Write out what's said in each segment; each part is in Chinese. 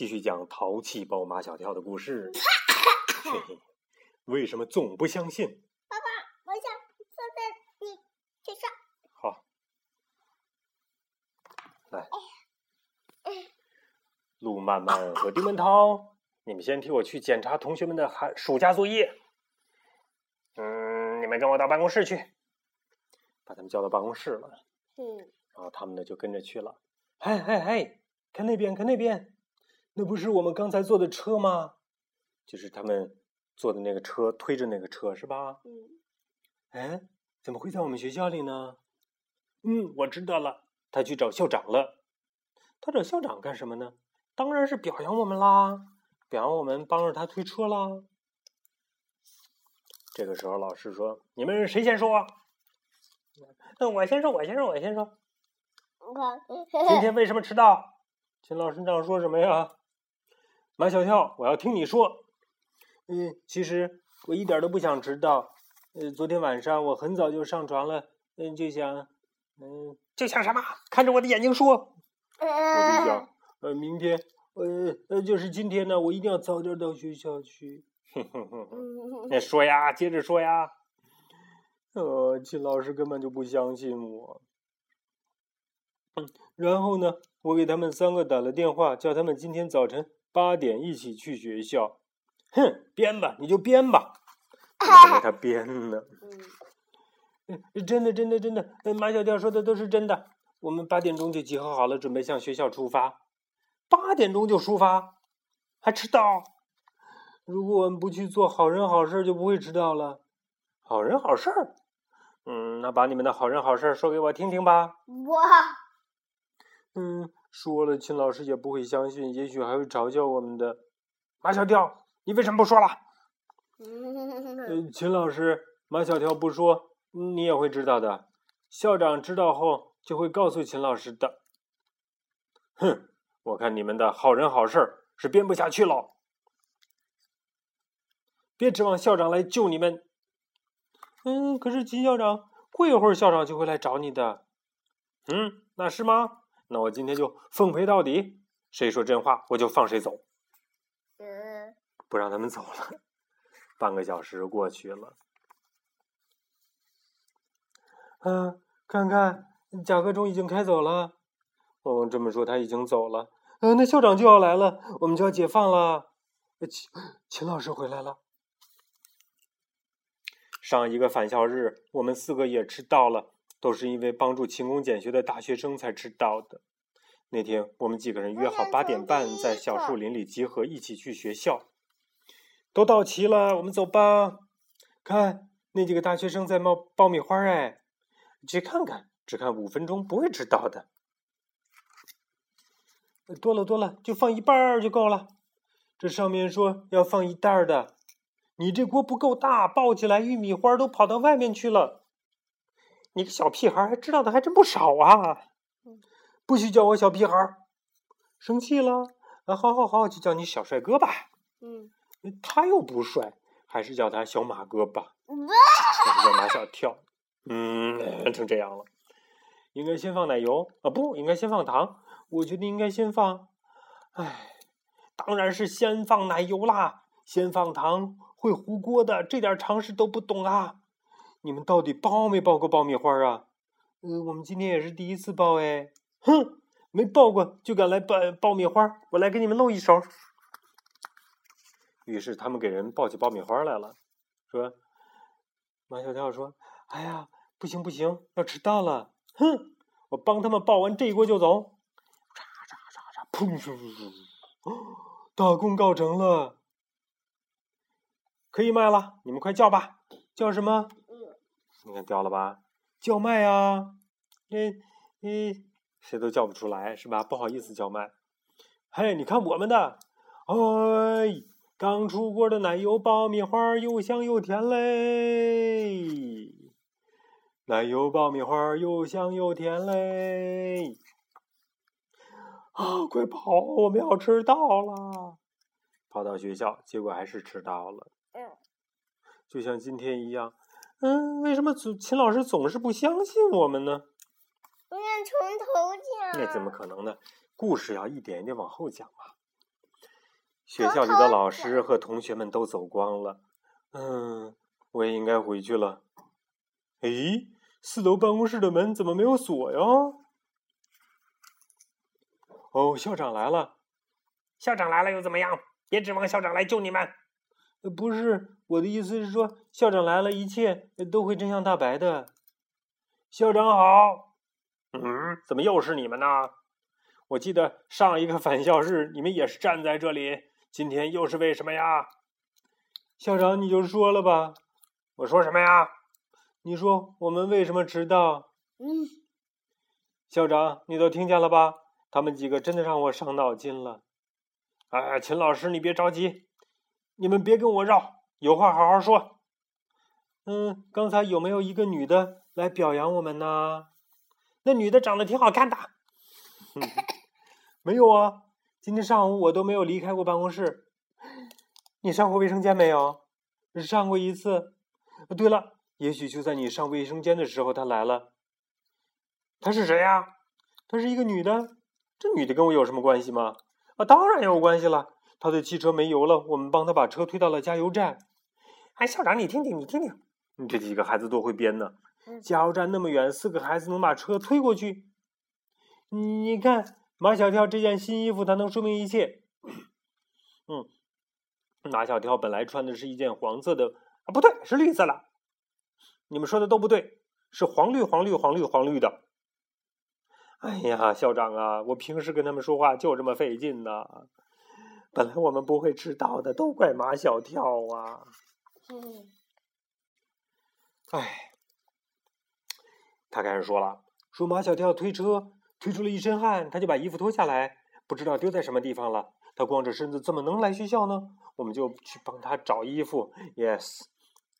继续讲淘气包马小跳的故事。嘿嘿，为什么总不相信？爸爸，我想坐在你腿上。好，来，路漫漫和丁文涛，你们先替我去检查同学们的寒暑假作业。嗯，你们跟我到办公室去，把他们叫到办公室了。嗯，然后他们呢就跟着去了。嘿嘿嘿，看那边，看那边，那不是我们刚才坐的车吗？就是他们坐的那个车，推着那个车是吧？嗯，哎，怎么会在我们学校里呢？嗯，我知道了，他去找校长了。他找校长干什么呢？当然是表扬我们啦，表扬我们帮着他推车啦。这个时候，老师说：“你们谁先说？”那，我先说，我先说，我先说。我今天为什么迟到？秦老师长说什么呀？马小跳，我要听你说。嗯，其实我一点都不想迟到。呃，昨天晚上我很早就上床了，嗯，就想，嗯，就想什么？看着我的眼睛说。我就想，呃，明天，呃呃，就是今天呢，我一定要早点到学校去。哼哼哼哼，那说呀，接着说呀。呃，秦老师根本就不相信我。嗯，然后呢，我给他们三个打了电话，叫他们今天早晨八点一起去学校。哼，编吧，你就编吧。我 给他编呢。嗯，真的，真的，真的，马小跳说的都是真的。我们八点钟就集合好了，准备向学校出发。八点钟就出发，还迟到？如果我们不去做好人好事，就不会迟到了。好人好事儿，嗯，那把你们的好人好事说给我听听吧。我，嗯，说了，秦老师也不会相信，也许还会嘲笑我们的。马小跳，你为什么不说了？呃，秦老师，马小跳不说，你也会知道的。校长知道后就会告诉秦老师的。哼，我看你们的好人好事是编不下去了。别指望校长来救你们。嗯，可是秦校长，过一会儿校长就会来找你的。嗯，那是吗？那我今天就奉陪到底，谁说真话我就放谁走。嗯，不让他们走了。半个小时过去了。嗯，看看甲壳虫已经开走了。哦，这么说他已经走了。嗯，那校长就要来了，我们就要解放了。秦秦老师回来了。上一个返校日，我们四个也迟到了，都是因为帮助勤工俭学的大学生才知道的。那天我们几个人约好八点半在小树林里集合，一起去学校。都到齐了，我们走吧。看那几个大学生在冒爆米花，哎，去看看，只看五分钟不会迟到的。多了多了，就放一半儿就够了。这上面说要放一袋儿的。你这锅不够大，爆起来玉米花都跑到外面去了。你个小屁孩，还知道的还真不少啊！不许叫我小屁孩，生气了啊！好好好，就叫你小帅哥吧。嗯，他又不帅，还是叫他小马哥吧。叫马小跳。嗯，成这样了。应该先放奶油啊？不应该先放糖？我觉得应该先放。哎，当然是先放奶油啦，先放糖。会糊锅的，这点常识都不懂啊！你们到底爆没爆过爆米花啊？嗯，我们今天也是第一次爆哎！哼，没爆过就敢来爆爆米花，我来给你们露一手。于是他们给人爆起爆米花来了，说：“马小跳说，哎呀，不行不行，要迟到了！哼，我帮他们爆完这一锅就走。”嚓嚓嚓嚓，砰！大功告成了。可以卖了，你们快叫吧！叫什么？你看掉了吧？叫卖啊！那，嗯，谁都叫不出来是吧？不好意思叫卖。嘿，你看我们的，哎，刚出锅的奶油爆米花又香又甜嘞！奶油爆米花又香又甜嘞！啊，快跑！我们要迟到了。跑到学校，结果还是迟到了。嗯，就像今天一样，嗯，为什么总秦老师总是不相信我们呢？我想从头讲。那怎么可能呢？故事要一点一点往后讲嘛。学校里的老师和同学们都走光了。嗯，我也应该回去了。诶，四楼办公室的门怎么没有锁呀？哦，校长来了。校长来了又怎么样？别指望校长来救你们。不是，我的意思是说，校长来了，一切都会真相大白的。校长好。嗯，怎么又是你们呢？我记得上一个返校日你们也是站在这里，今天又是为什么呀？校长，你就说了吧。我说什么呀？你说我们为什么迟到？嗯。校长，你都听见了吧？他们几个真的让我伤脑筋了。哎，秦老师，你别着急，你们别跟我绕，有话好好说。嗯，刚才有没有一个女的来表扬我们呢？那女的长得挺好看的。没有啊，今天上午我都没有离开过办公室。你上过卫生间没有？上过一次。对了，也许就在你上卫生间的时候，她来了。她是谁呀？她是一个女的。这女的跟我有什么关系吗？啊，当然有关系了。她的汽车没油了，我们帮他把车推到了加油站。哎，校长，你听听，你听听，你这几个孩子多会编呢！加油站那么远，四个孩子能把车推过去？你看马小跳这件新衣服，它能说明一切。嗯，马小跳本来穿的是一件黄色的，啊，不对，是绿色了。你们说的都不对，是黄绿黄绿黄绿黄绿的。哎呀，校长啊，我平时跟他们说话就这么费劲呢。本来我们不会迟到的，都怪马小跳啊。嗯。哎，他开始说了，说马小跳推车推出了一身汗，他就把衣服脱下来，不知道丢在什么地方了。他光着身子怎么能来学校呢？我们就去帮他找衣服。Yes，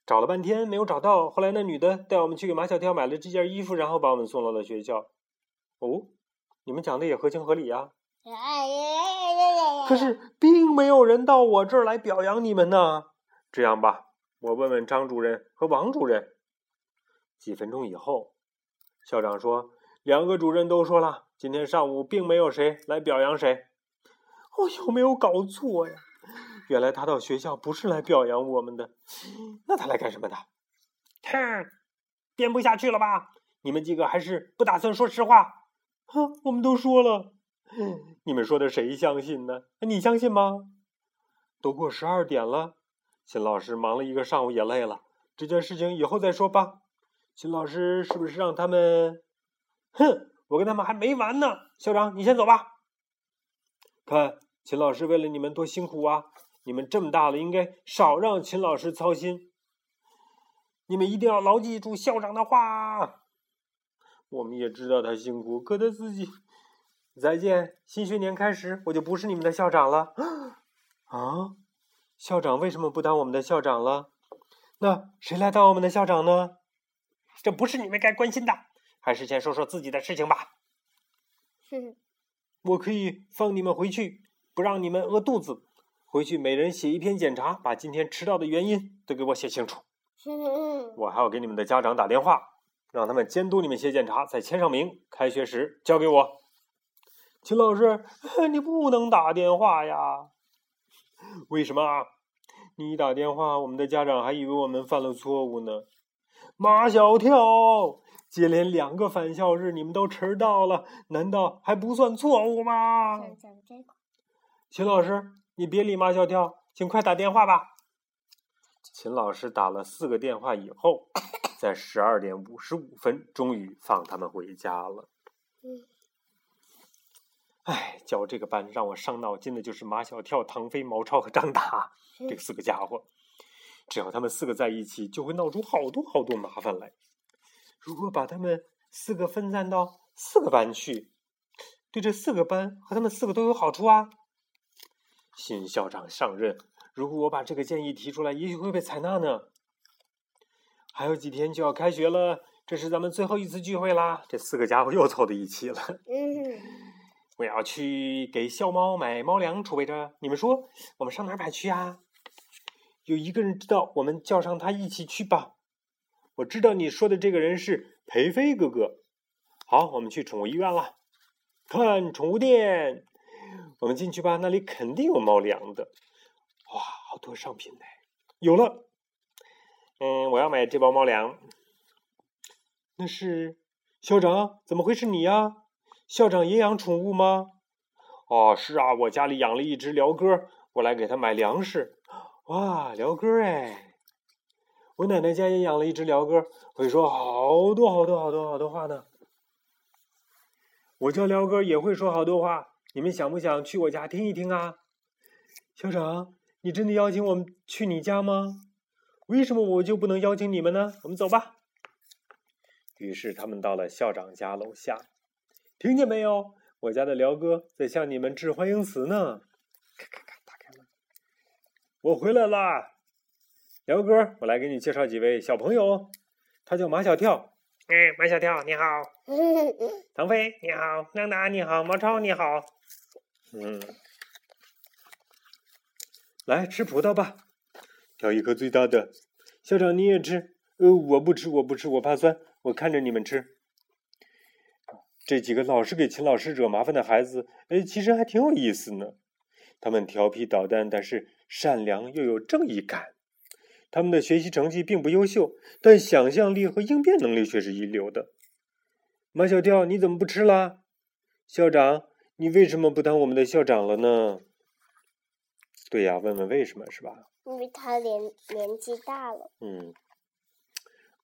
找了半天没有找到。后来那女的带我们去给马小跳买了这件衣服，然后把我们送到了学校。哦，你们讲的也合情合理呀。可是并没有人到我这儿来表扬你们呢。这样吧，我问问张主任和王主任。几分钟以后，校长说，两个主任都说了，今天上午并没有谁来表扬谁。我有没有搞错呀？原来他到学校不是来表扬我们的，那他来干什么的？哼，编不下去了吧？你们几个还是不打算说实话？哼，我们都说了，你们说的谁相信呢？你相信吗？都过十二点了，秦老师忙了一个上午也累了，这件事情以后再说吧。秦老师是不是让他们？哼，我跟他们还没完呢。校长，你先走吧。看，秦老师为了你们多辛苦啊！你们这么大了，应该少让秦老师操心。你们一定要牢记住校长的话。我们也知道他辛苦，可他自己。再见，新学年开始，我就不是你们的校长了。啊，校长为什么不当我们的校长了？那谁来当我们的校长呢？这不是你们该关心的，还是先说说自己的事情吧。哼，我可以放你们回去，不让你们饿肚子。回去每人写一篇检查，把今天迟到的原因都给我写清楚。我还要给你们的家长打电话。让他们监督你们写检查，再签上名。开学时交给我，秦老师，你不能打电话呀？为什么？你打电话，我们的家长还以为我们犯了错误呢。马小跳，接连两个返校日，你们都迟到了，难道还不算错误吗？秦老师，你别理马小跳，请快打电话吧。秦老师打了四个电话以后。在十二点五十五分，终于放他们回家了。哎，教这个班让我伤脑筋的就是马小跳、唐飞、毛超和张达这四个家伙。只要他们四个在一起，就会闹出好多好多麻烦来。如果把他们四个分散到四个班去，对这四个班和他们四个都有好处啊。新校长上任，如果我把这个建议提出来，也许会被采纳呢。还有几天就要开学了，这是咱们最后一次聚会啦。这四个家伙又凑到一起了。嗯，我要去给校猫买猫粮储备着。你们说，我们上哪儿买去呀？有一个人知道，我们叫上他一起去吧。我知道你说的这个人是裴飞哥哥。好，我们去宠物医院了。看宠物店，我们进去吧，那里肯定有猫粮的。哇，好多商品呢！有了，嗯，我要买这包猫粮。那是校长，怎么会是你呀？校长也养宠物吗？哦，是啊，我家里养了一只鹩哥，我来给它买粮食。哇，鹩哥哎！我奶奶家也养了一只鹩哥，会说好多好多好多好多话呢。我叫鹩哥，也会说好多话。你们想不想去我家听一听啊？校长，你真的邀请我们去你家吗？为什么我就不能邀请你们呢？我们走吧。于是他们到了校长家楼下，听见没有？我家的辽哥在向你们致欢迎词呢。咔咔咔，打开门。我回来啦，辽哥，我来给你介绍几位小朋友。他叫马小跳。哎，马小跳你好。唐飞你好，亮达你好，毛超你好。嗯，来吃葡萄吧，挑一颗最大的。校长你也吃。呃，我不吃，我不吃，我怕酸。我看着你们吃，这几个老是给秦老师惹麻烦的孩子，哎，其实还挺有意思呢。他们调皮捣蛋，但是善良又有正义感。他们的学习成绩并不优秀，但想象力和应变能力却是一流的。马小跳，你怎么不吃啦？校长，你为什么不当我们的校长了呢？对呀，问问为什么是吧？因为他年年纪大了。嗯。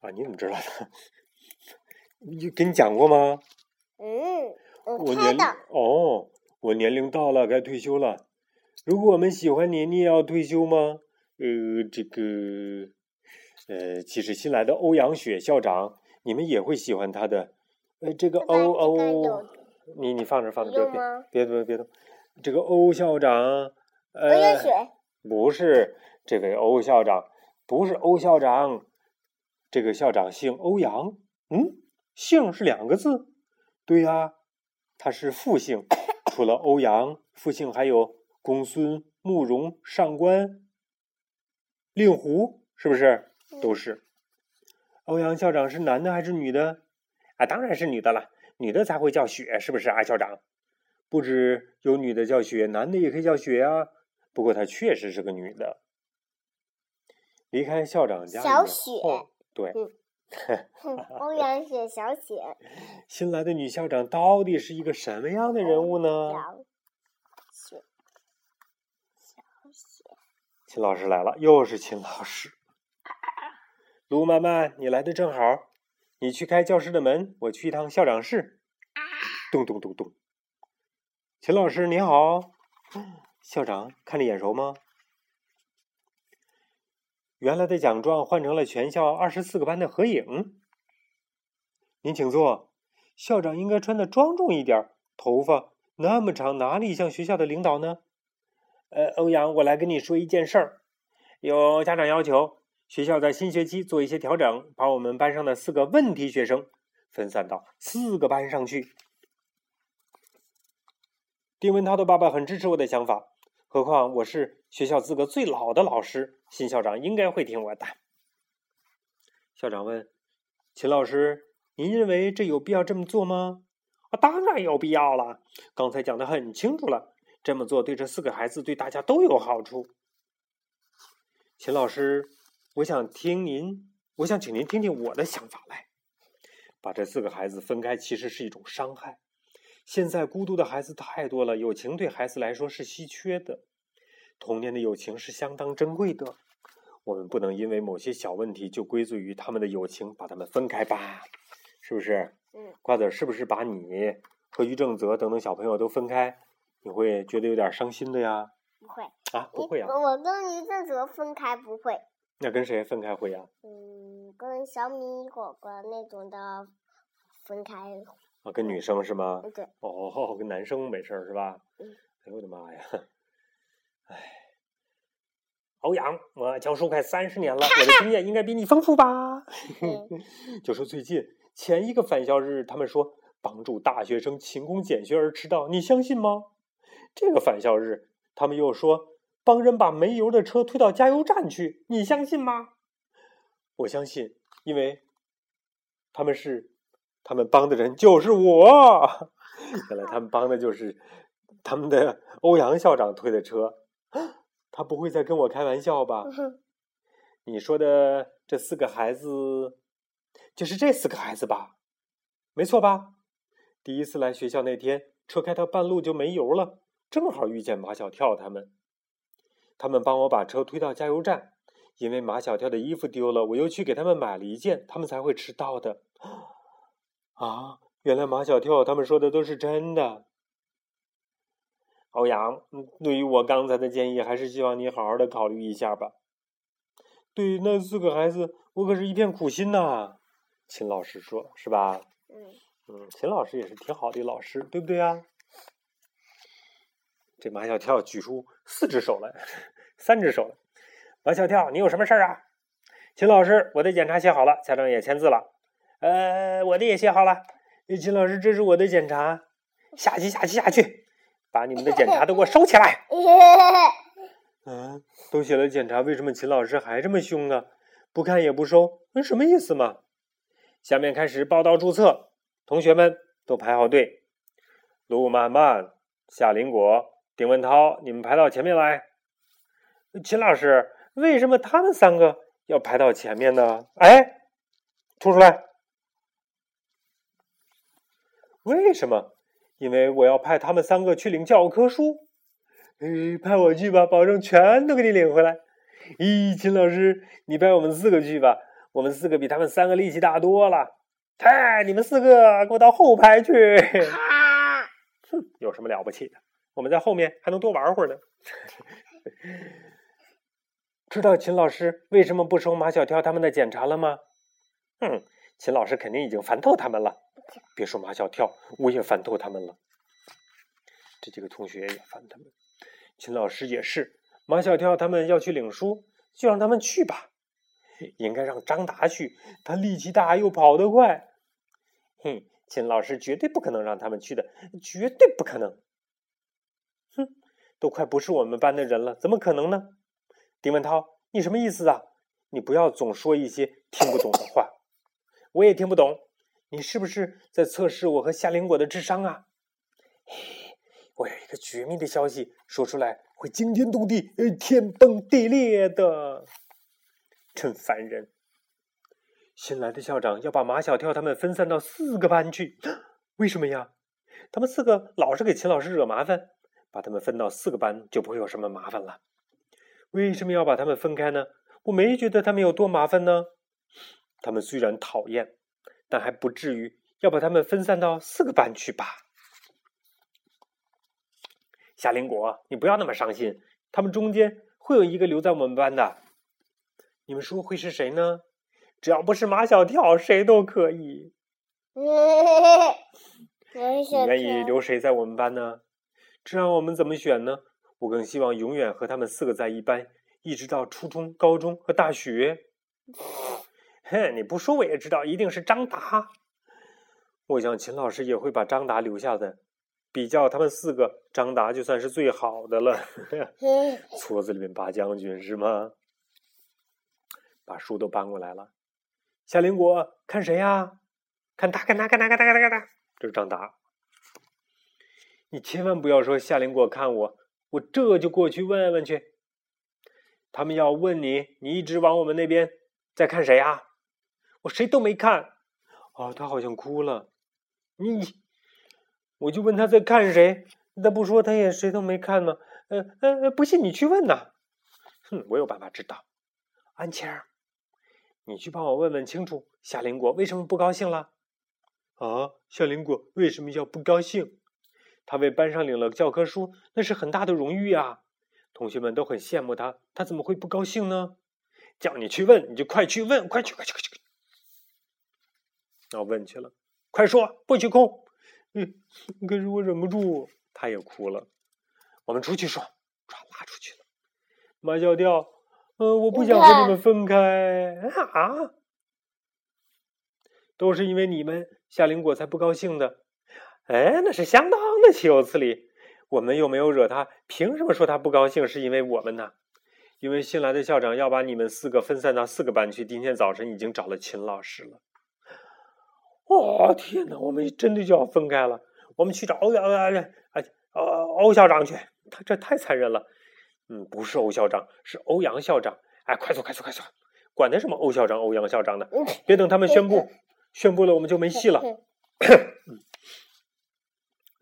啊，你怎么知道的？你跟你讲过吗？嗯，我年哦，我年龄到了，该退休了。如果我们喜欢你，你也要退休吗？呃，这个，呃，其实新来的欧阳雪校长，你们也会喜欢他的。呃，这个欧欧，你你放着放着，别别别别动。这个欧校长，欧阳雪不是这位欧校长，不是欧校长。这个校长姓欧阳，嗯，姓是两个字，对呀，他是复姓。除了欧阳，复姓还有公孙、慕容、上官、令狐，是不是？都是。欧阳校长是男的还是女的？啊，当然是女的了，女的才会叫雪，是不是啊，校长？不止有女的叫雪，男的也可以叫雪啊。不过她确实是个女的。离开校长家小雪。对，欧阳雪，小雪。新来的女校长到底是一个什么样的人物呢？小雪，小雪。秦老师来了，又是秦老师。卢曼曼，你来的正好，你去开教室的门，我去一趟校长室。咚咚咚咚。秦老师你好，校长看着眼熟吗？原来的奖状换成了全校二十四个班的合影。您请坐。校长应该穿的庄重一点，头发那么长，哪里像学校的领导呢？呃，欧阳，我来跟你说一件事儿。有家长要求，学校在新学期做一些调整，把我们班上的四个问题学生分散到四个班上去。丁文涛的爸爸很支持我的想法。何况我是学校资格最老的老师，新校长应该会听我的。校长问：“秦老师，您认为这有必要这么做吗？”“啊，当然有必要了。刚才讲的很清楚了，这么做对这四个孩子，对大家都有好处。”秦老师，我想听您，我想请您听听我的想法来。把这四个孩子分开，其实是一种伤害。现在孤独的孩子太多了，友情对孩子来说是稀缺的，童年的友情是相当珍贵的。我们不能因为某些小问题就归罪于他们的友情，把他们分开吧，是不是？嗯。瓜子是不是把你和于正泽等等小朋友都分开，你会觉得有点伤心的呀？不会啊，不会啊。我跟于正泽分开不会。那跟谁分开会呀？嗯，跟小米果果那种的分开。啊，跟女生是吗？对。哦，跟男生没事儿是吧？嗯。哎呦我的妈呀！哎，欧阳，我教书快三十年了，我的经验应该比你丰富吧？就说最近前一个返校日，他们说帮助大学生勤工俭学而迟到，你相信吗？这个返校日，他们又说帮人把没油的车推到加油站去，你相信吗？我相信，因为他们是。他们帮的人就是我，原来他们帮的就是他们的欧阳校长推的车。他不会再跟我开玩笑吧？你说的这四个孩子，就是这四个孩子吧？没错吧？第一次来学校那天，车开到半路就没油了，正好遇见马小跳他们。他们帮我把车推到加油站，因为马小跳的衣服丢了，我又去给他们买了一件，他们才会迟到的。啊，原来马小跳他们说的都是真的。欧阳，对于我刚才的建议，还是希望你好好的考虑一下吧。对于那四个孩子，我可是一片苦心呐。秦老师说：“是吧？”嗯嗯，秦老师也是挺好的老师，对不对啊？这马小跳举出四只手来，三只手了。马小跳，你有什么事儿啊？秦老师，我的检查写好了，家长也签字了。呃，我的也写好了。秦老师，这是我的检查。下去，下去，下去。把你们的检查都给我收起来！嗯，都写了检查，为什么秦老师还这么凶啊？不看也不收，那什么意思嘛？下面开始报到注册，同学们都排好队。陆漫漫、夏林果、丁文涛，你们排到前面来。秦老师，为什么他们三个要排到前面呢？哎，吐出来！为什么？因为我要派他们三个去领教科书，诶，派我去吧，保证全都给你领回来。咦，秦老师，你派我们四个去吧，我们四个比他们三个力气大多了。哎，你们四个给我到后排去。哼，有什么了不起的？我们在后面还能多玩会儿呢。知道秦老师为什么不收马小跳他们的检查了吗？哼，秦老师肯定已经烦透他们了。别说马小跳，我也烦透他们了。这几个同学也烦他们，秦老师也是。马小跳他们要去领书，就让他们去吧。应该让张达去，他力气大又跑得快。哼，秦老师绝对不可能让他们去的，绝对不可能。哼，都快不是我们班的人了，怎么可能呢？丁文涛，你什么意思啊？你不要总说一些听不懂的话，我也听不懂。你是不是在测试我和夏林果的智商啊？我有一个绝密的消息，说出来会惊天动地、天崩地裂的，真烦人！新来的校长要把马小跳他们分散到四个班去，为什么呀？他们四个老是给秦老师惹麻烦，把他们分到四个班就不会有什么麻烦了。为什么要把他们分开呢？我没觉得他们有多麻烦呢。他们虽然讨厌。但还不至于要把他们分散到四个班去吧？夏林果，你不要那么伤心。他们中间会有一个留在我们班的。你们说会是谁呢？只要不是马小跳，谁都可以。你愿意留谁在我们班呢？这让我们怎么选呢？我更希望永远和他们四个在一班，一直到初中、高中和大学。哼，你不说我也知道，一定是张达。我想秦老师也会把张达留下的。比较他们四个，张达就算是最好的了。矬子里面拔将军是吗？把书都搬过来了。夏林果，看谁呀？看他，看他，看他，看他，看他，看他。这是张达。你千万不要说夏林果看我，我这就过去问问去。他们要问你，你一直往我们那边在看谁呀？我谁都没看，哦，他好像哭了。你，我就问他在看谁，他不说，他也谁都没看呢。呃呃，不信你去问呐。哼，我有办法知道。安琪儿，你去帮我问问清楚，夏林果为什么不高兴了？啊，夏林果为什么要不高兴？他为班上领了教科书，那是很大的荣誉啊。同学们都很羡慕他，他怎么会不高兴呢？叫你去问，你就快去问，快去，快去，快去！要问去了，快说，不许哭。嗯，可是我忍不住，他也哭了。我们出去说，抓拉出去了。马小跳，呃，我不想和你们分开啊！都是因为你们，夏林果才不高兴的。哎，那是相当的岂有此理！我们又没有惹他，凭什么说他不高兴？是因为我们呢？因为新来的校长要把你们四个分散到四个班去。今天早晨已经找了秦老师了。哦天哪！我们真的就要分开了。我们去找欧阳啊，呃，欧校长去，他这太残忍了。嗯，不是欧校长，是欧阳校长。哎，快走，快走，快走！管他什么欧校长、欧阳校长的，别等他们宣布，宣布了我们就没戏了。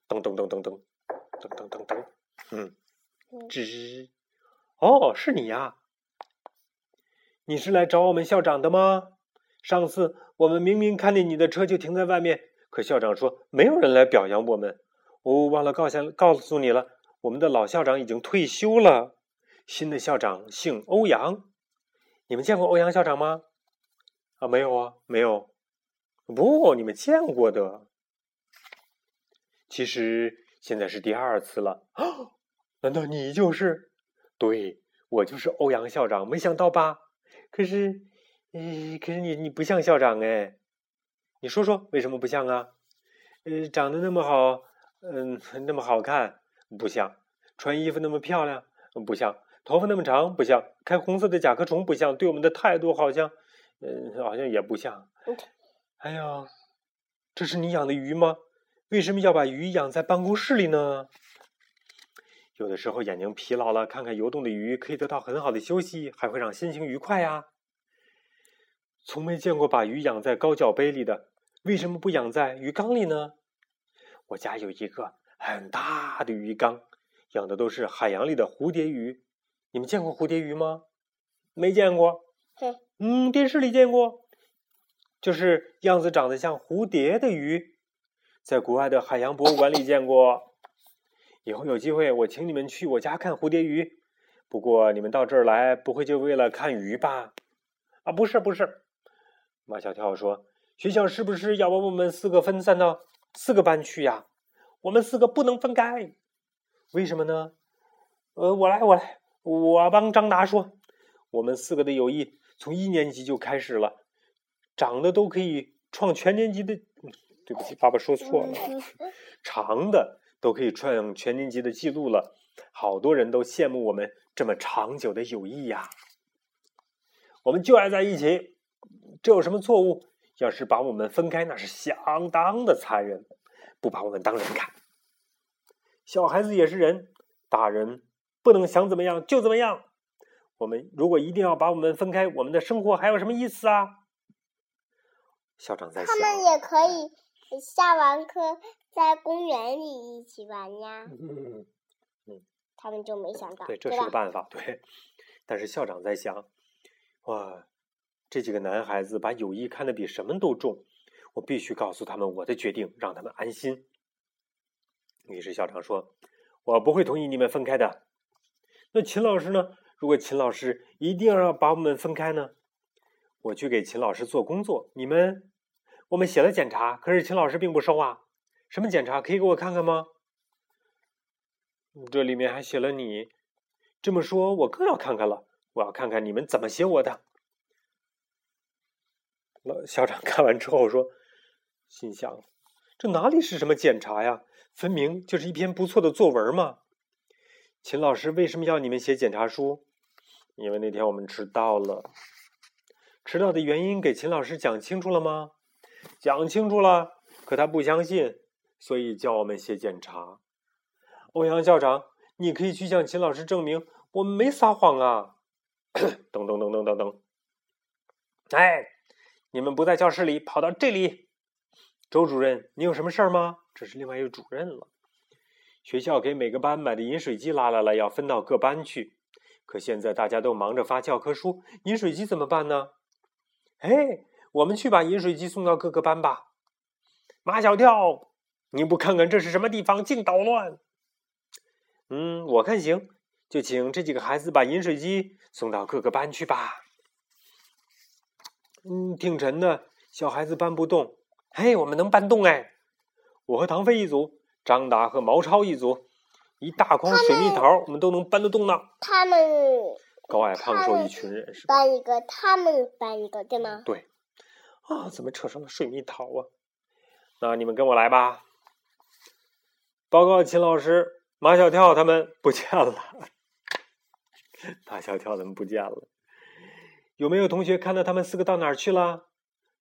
噔噔噔噔噔噔噔噔噔，嗯，吱，哦，是你呀？你是来找我们校长的吗？上次我们明明看见你的车就停在外面，可校长说没有人来表扬我们。我忘了告下告诉你了，我们的老校长已经退休了，新的校长姓欧阳。你们见过欧阳校长吗？啊，没有啊，没有。不，你们见过的。其实现在是第二次了。难道你就是？对，我就是欧阳校长。没想到吧？可是，嗯，可是你你不像校长哎。你说说为什么不像啊？呃，长得那么好，嗯，那么好看，不像；穿衣服那么漂亮，不像；头发那么长，不像；开红色的甲壳虫，不像；对我们的态度好像，嗯，好像也不像。哎呀，这是你养的鱼吗？为什么要把鱼养在办公室里呢？有的时候眼睛疲劳了，看看游动的鱼，可以得到很好的休息，还会让心情愉快呀。从没见过把鱼养在高脚杯里的。为什么不养在鱼缸里呢？我家有一个很大的鱼缸，养的都是海洋里的蝴蝶鱼。你们见过蝴蝶鱼吗？没见过。嗯，电视里见过，就是样子长得像蝴蝶的鱼，在国外的海洋博物馆里见过。以后有机会，我请你们去我家看蝴蝶鱼。不过你们到这儿来，不会就为了看鱼吧？啊，不是，不是。马小跳说。学校是不是要把我们四个分散到四个班去呀？我们四个不能分开，为什么呢？呃，我来，我来，我帮张达说，我们四个的友谊从一年级就开始了，长的都可以创全年级的，对不起，爸爸说错了，长的都可以创全年级的记录了，好多人都羡慕我们这么长久的友谊呀。我们就爱在一起，这有什么错误？要是把我们分开，那是相当的残忍，不把我们当人看。小孩子也是人，大人不能想怎么样就怎么样。我们如果一定要把我们分开，我们的生活还有什么意思啊？校长在想。他们也可以下完课在公园里一起玩呀。嗯嗯。他们就没想到。对，这是个办法。对，但是校长在想，哇。这几个男孩子把友谊看得比什么都重，我必须告诉他们我的决定，让他们安心。于是校长说：“我不会同意你们分开的。”那秦老师呢？如果秦老师一定要把我们分开呢？我去给秦老师做工作。你们，我们写了检查，可是秦老师并不收啊。什么检查？可以给我看看吗？这里面还写了你。这么说，我更要看看了。我要看看你们怎么写我的。老校长看完之后说：“心想，这哪里是什么检查呀？分明就是一篇不错的作文嘛。”秦老师为什么要你们写检查书？因为那天我们迟到了。迟到的原因给秦老师讲清楚了吗？讲清楚了，可他不相信，所以叫我们写检查。欧阳校长，你可以去向秦老师证明我们没撒谎啊！噔噔噔噔噔噔，哎。你们不在教室里，跑到这里。周主任，你有什么事儿吗？这是另外一个主任了。学校给每个班买的饮水机拉来了，要分到各班去。可现在大家都忙着发教科书，饮水机怎么办呢？哎，我们去把饮水机送到各个班吧。马小跳，你不看看这是什么地方，净捣乱。嗯，我看行，就请这几个孩子把饮水机送到各个班去吧。嗯，挺沉的，小孩子搬不动。嘿，我们能搬动哎！我和唐飞一组，张达和毛超一组，一大筐水蜜桃，我们都能搬得动呢。他们高矮胖瘦一群人是吧？搬一个，他们搬一个，对吗？对。啊，怎么扯上了水蜜桃啊？那你们跟我来吧。报告秦老师，马小跳他们不见了。马小跳他们不见了。有没有同学看到他们四个到哪儿去了？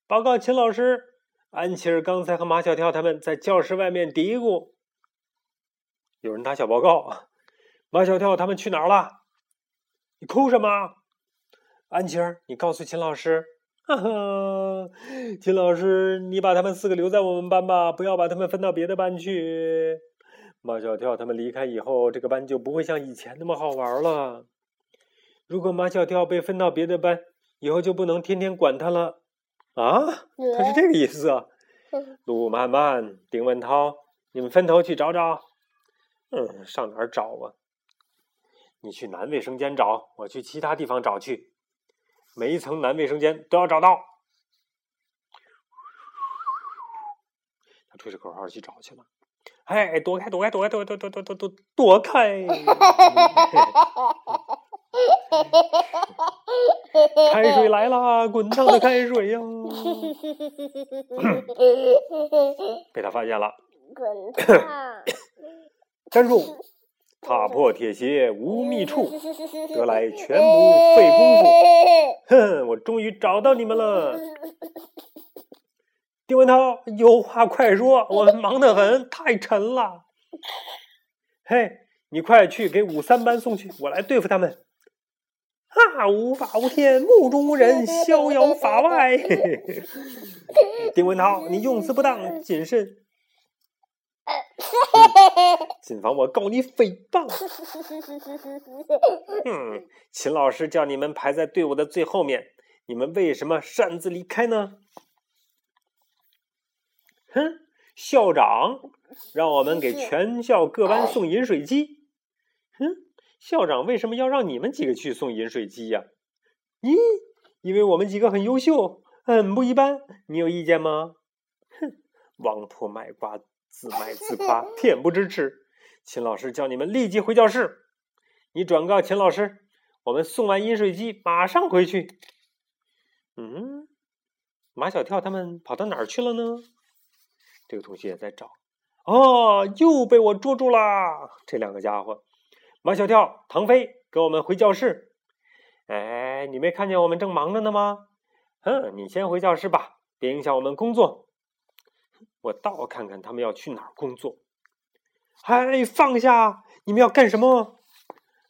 报告秦老师，安琪儿刚才和马小跳他们在教室外面嘀咕。有人打小报告，马小跳他们去哪儿了？你哭什么？安琪儿，你告诉秦老师。秦老师，你把他们四个留在我们班吧，不要把他们分到别的班去。马小跳他们离开以后，这个班就不会像以前那么好玩了。如果马小跳被分到别的班，以后就不能天天管他了。啊，他是这个意思啊。陆漫漫、丁文涛，你们分头去找找。嗯，上哪儿找啊？你去男卫生间找，我去其他地方找去。每一层男卫生间都要找到。他吹着口号去找去了。哎，躲开，躲开，躲开，躲躲躲躲躲躲躲开！开水来啦，滚烫的开水呀！被他发现了。滚烫！站住！踏破铁鞋无觅处，得来全不费工夫。哼，我终于找到你们了。丁文涛，有话快说，我们忙得很，太沉了。嘿，你快去给五三班送去，我来对付他们。哈，无法无天，目中无人，逍遥法外。丁文涛，你用词不当，谨慎。谨防我告你诽谤。嗯，秦老师叫你们排在队伍的最后面，你们为什么擅自离开呢？哼，校长让我们给全校各班送饮水机。哼，校长为什么要让你们几个去送饮水机呀？咦，因为我们几个很优秀，很不一般。你有意见吗？哼，王婆卖瓜。自卖自夸，恬不知耻！秦老师叫你们立即回教室。你转告秦老师，我们送完饮水机马上回去。嗯，马小跳他们跑到哪儿去了呢？这个同学也在找。哦，又被我捉住啦！这两个家伙，马小跳、唐飞，跟我们回教室。哎，你没看见我们正忙着呢吗？嗯，你先回教室吧，别影响我们工作。我倒看看他们要去哪儿工作。嗨，放下！你们要干什么？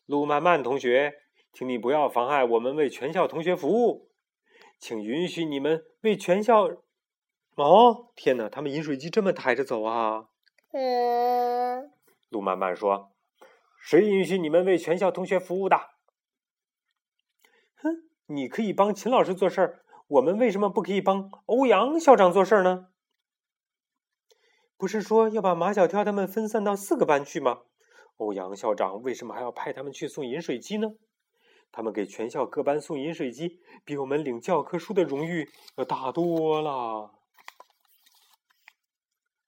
陆曼曼同学，请你不要妨碍我们为全校同学服务，请允许你们为全校。哦，天哪！他们饮水机这么抬着走啊？嗯。陆曼曼说：“谁允许你们为全校同学服务的？”哼，你可以帮秦老师做事儿，我们为什么不可以帮欧阳校长做事儿呢？不是说要把马小跳他们分散到四个班去吗？欧阳校长为什么还要派他们去送饮水机呢？他们给全校各班送饮水机，比我们领教科书的荣誉要大多了。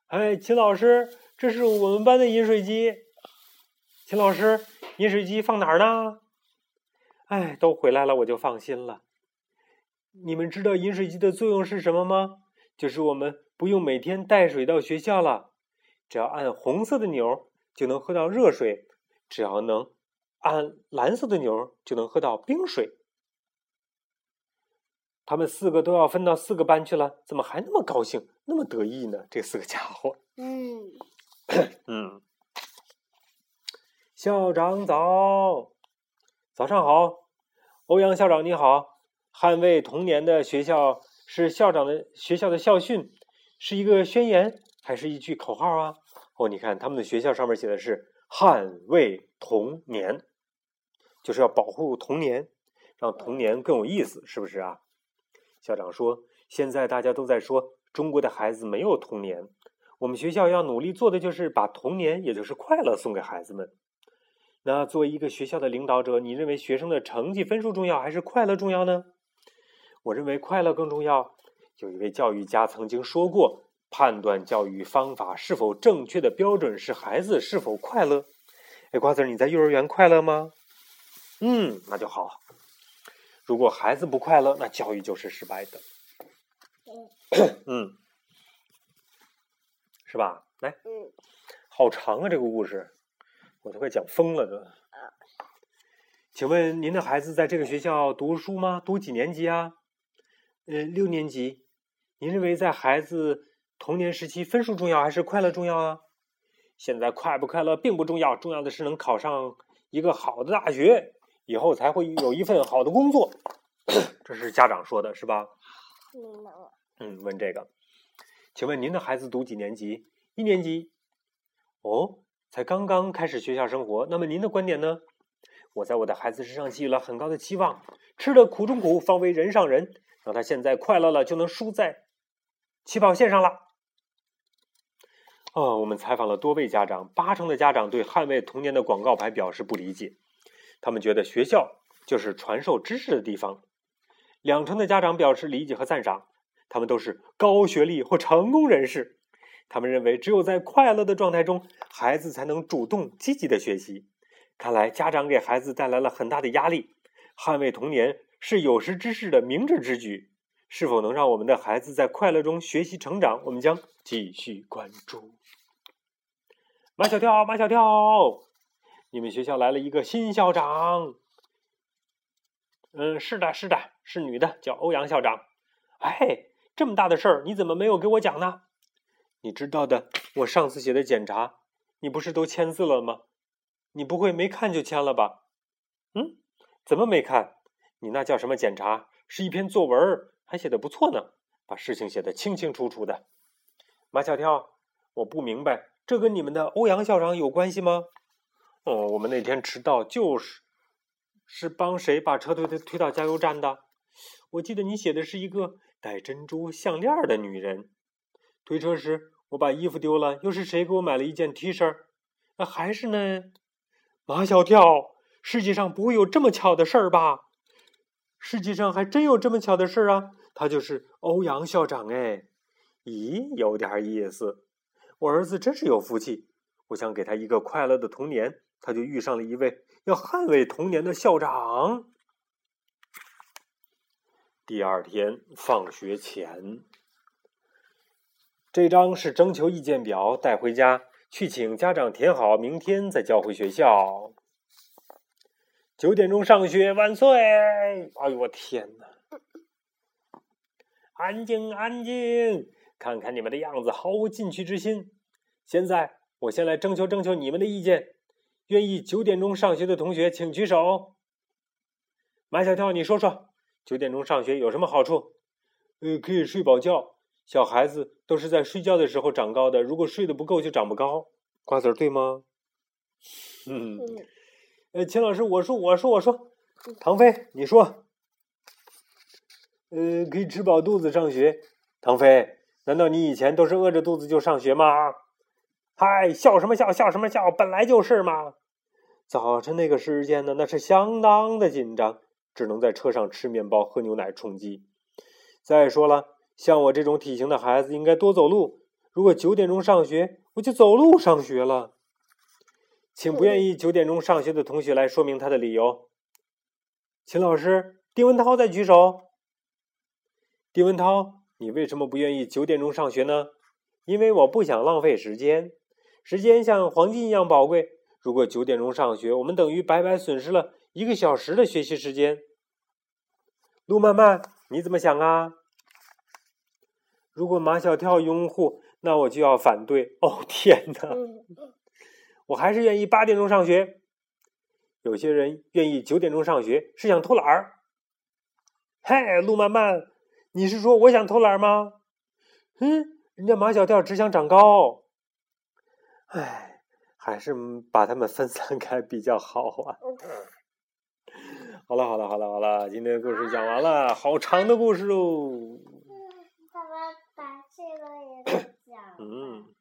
哎，秦老师，这是我们班的饮水机。秦老师，饮水机放哪儿呢？哎，都回来了，我就放心了。你们知道饮水机的作用是什么吗？就是我们。不用每天带水到学校了，只要按红色的钮就能喝到热水；只要能按蓝色的钮就能喝到冰水。他们四个都要分到四个班去了，怎么还那么高兴、那么得意呢？这四个家伙。嗯 嗯。校长早，早上好，欧阳校长你好。捍卫童年的学校是校长的学校的校训。是一个宣言还是一句口号啊？哦，你看他们的学校上面写的是“捍卫童年”，就是要保护童年，让童年更有意思，是不是啊？校长说：“现在大家都在说中国的孩子没有童年，我们学校要努力做的就是把童年，也就是快乐送给孩子们。”那作为一个学校的领导者，你认为学生的成绩分数重要还是快乐重要呢？我认为快乐更重要。有一位教育家曾经说过：“判断教育方法是否正确的标准是孩子是否快乐。”哎，瓜子，你在幼儿园快乐吗？嗯，那就好。如果孩子不快乐，那教育就是失败的。嗯，是吧？来，嗯，好长啊，这个故事，我都快讲疯了都。请问您的孩子在这个学校读书吗？读几年级啊？呃，六年级。您认为在孩子童年时期分数重要还是快乐重要啊？现在快不快乐并不重要，重要的是能考上一个好的大学，以后才会有一份好的工作。这是家长说的，是吧？嗯，问这个，请问您的孩子读几年级？一年级。哦，才刚刚开始学校生活。那么您的观点呢？我在我的孩子身上寄予了很高的期望，吃的苦中苦，方为人上人。让他现在快乐了，就能输在起跑线上了。哦，我们采访了多位家长，八成的家长对捍卫童年的广告牌表示不理解，他们觉得学校就是传授知识的地方。两成的家长表示理解和赞赏，他们都是高学历或成功人士。他们认为，只有在快乐的状态中，孩子才能主动积极的学习。看来，家长给孩子带来了很大的压力。捍卫童年是有识之士的明智之举。是否能让我们的孩子在快乐中学习成长？我们将继续关注。马小跳，马小跳，你们学校来了一个新校长。嗯，是的，是的，是女的，叫欧阳校长。哎，这么大的事儿，你怎么没有给我讲呢？你知道的，我上次写的检查，你不是都签字了吗？你不会没看就签了吧？嗯，怎么没看？你那叫什么检查？是一篇作文，还写的不错呢，把事情写得清清楚楚的。马小跳，我不明白，这跟你们的欧阳校长有关系吗？哦，我们那天迟到就是，是帮谁把车推推推到加油站的？我记得你写的是一个戴珍珠项链的女人，推车时。我把衣服丢了，又是谁给我买了一件 T 恤？那还是呢？马小跳，世界上不会有这么巧的事儿吧？世界上还真有这么巧的事儿啊！他就是欧阳校长哎！咦，有点意思。我儿子真是有福气，我想给他一个快乐的童年，他就遇上了一位要捍卫童年的校长。第二天放学前。这张是征求意见表，带回家去请家长填好，明天再交回学校。九点钟上学，万岁！哎呦我天哪！安静，安静！看看你们的样子，毫无进取之心。现在我先来征求征求你们的意见，愿意九点钟上学的同学请举手。马小跳，你说说，九点钟上学有什么好处？呃，可以睡饱觉。小孩子都是在睡觉的时候长高的，如果睡得不够就长不高。瓜子儿对吗？嗯，呃，秦老师，我说，我说，我说，唐飞，你说，呃，可以吃饱肚子上学。唐飞，难道你以前都是饿着肚子就上学吗？嗨，笑什么笑？笑什么笑？本来就是嘛。早晨那个时间呢，那是相当的紧张，只能在车上吃面包、喝牛奶充饥。再说了。像我这种体型的孩子应该多走路。如果九点钟上学，我就走路上学了。请不愿意九点钟上学的同学来说明他的理由。秦老师，丁文涛在举手。丁文涛，你为什么不愿意九点钟上学呢？因为我不想浪费时间，时间像黄金一样宝贵。如果九点钟上学，我们等于白白损失了一个小时的学习时间。路漫漫，你怎么想啊？如果马小跳拥护，那我就要反对。哦天哪！我还是愿意八点钟上学。有些人愿意九点钟上学，是想偷懒儿。嗨，路漫漫，你是说我想偷懒吗？嗯，人家马小跳只想长高。唉，还是把他们分散开比较好啊。好了好了好了好了，今天的故事讲完了，好长的故事哦。Mm.